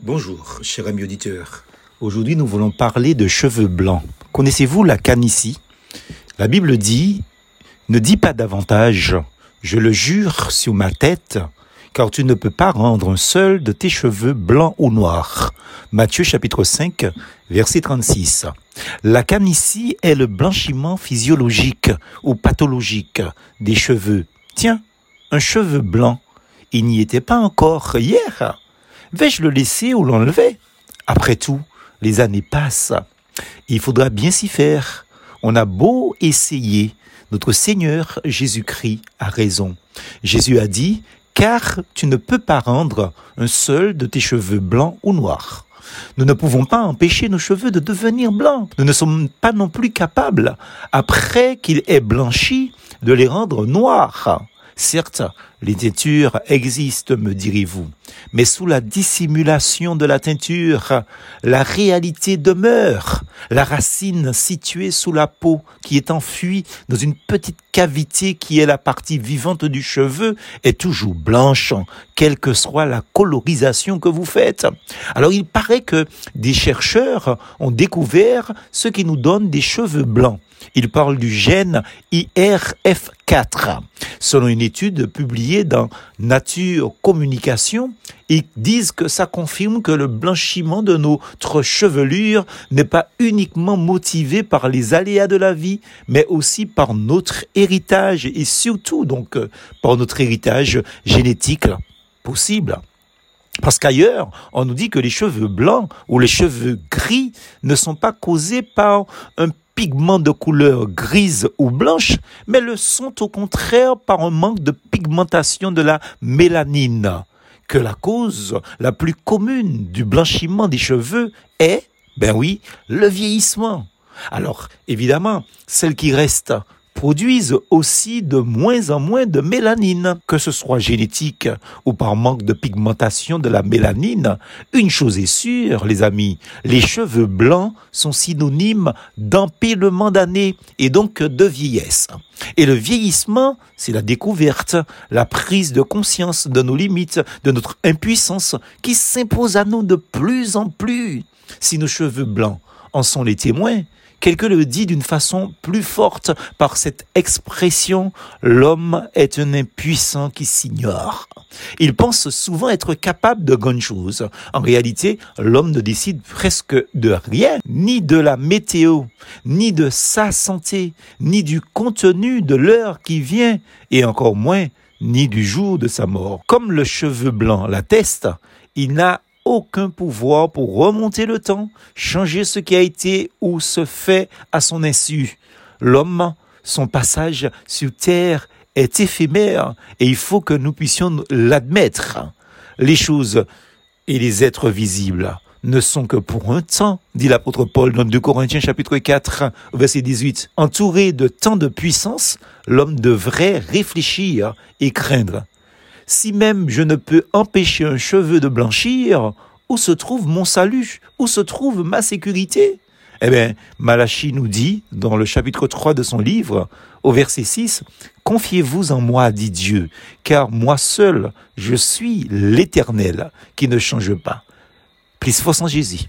Bonjour, cher ami auditeur. Aujourd'hui, nous voulons parler de cheveux blancs. Connaissez-vous la canicie La Bible dit Ne dis pas davantage, je le jure sur ma tête, car tu ne peux pas rendre un seul de tes cheveux blancs ou noirs. Matthieu chapitre 5, verset 36. La canicie est le blanchiment physiologique ou pathologique des cheveux. Tiens, un cheveu blanc, il n'y était pas encore hier. Vais-je le laisser ou l'enlever? Après tout, les années passent. Il faudra bien s'y faire. On a beau essayer, notre Seigneur Jésus-Christ a raison. Jésus a dit, car tu ne peux pas rendre un seul de tes cheveux blancs ou noirs. Nous ne pouvons pas empêcher nos cheveux de devenir blancs. Nous ne sommes pas non plus capables, après qu'ils aient blanchi, de les rendre noirs. Certes, les teintures existent, me direz-vous, mais sous la dissimulation de la teinture, la réalité demeure. La racine située sous la peau, qui est enfuie dans une petite cavité qui est la partie vivante du cheveu, est toujours blanche, quelle que soit la colorisation que vous faites. Alors il paraît que des chercheurs ont découvert ce qui nous donne des cheveux blancs. Ils parlent du gène IRF4. Selon une étude publiée dans Nature Communication, ils disent que ça confirme que le blanchiment de notre chevelure n'est pas uniquement motivé par les aléas de la vie, mais aussi par notre héritage et surtout donc euh, par notre héritage génétique possible. Parce qu'ailleurs, on nous dit que les cheveux blancs ou les cheveux gris ne sont pas causés par un pigments de couleur grise ou blanche, mais le sont au contraire par un manque de pigmentation de la mélanine, que la cause la plus commune du blanchiment des cheveux est, ben oui, le vieillissement. Alors, évidemment, celle qui reste produisent aussi de moins en moins de mélanine, que ce soit génétique ou par manque de pigmentation de la mélanine. Une chose est sûre, les amis, les cheveux blancs sont synonymes d'empilement d'années et donc de vieillesse. Et le vieillissement, c'est la découverte, la prise de conscience de nos limites, de notre impuissance qui s'impose à nous de plus en plus. Si nos cheveux blancs en sont les témoins, Quelqu'un le dit d'une façon plus forte par cette expression, l'homme est un impuissant qui s'ignore. Il pense souvent être capable de grandes choses. En réalité, l'homme ne décide presque de rien, ni de la météo, ni de sa santé, ni du contenu de l'heure qui vient, et encore moins ni du jour de sa mort. Comme le cheveu blanc l'atteste, il n'a aucun pouvoir pour remonter le temps, changer ce qui a été ou se fait à son insu. L'homme, son passage sur terre est éphémère et il faut que nous puissions l'admettre. Les choses et les êtres visibles ne sont que pour un temps, dit l'apôtre Paul dans 2 Corinthiens chapitre 4, verset 18. Entouré de tant de puissance, l'homme devrait réfléchir et craindre. Si même je ne peux empêcher un cheveu de blanchir, où se trouve mon salut? Où se trouve ma sécurité? Eh bien, Malachi nous dit, dans le chapitre 3 de son livre, au verset 6, Confiez-vous en moi, dit Dieu, car moi seul, je suis l'Éternel qui ne change pas. Plus force en Jésus.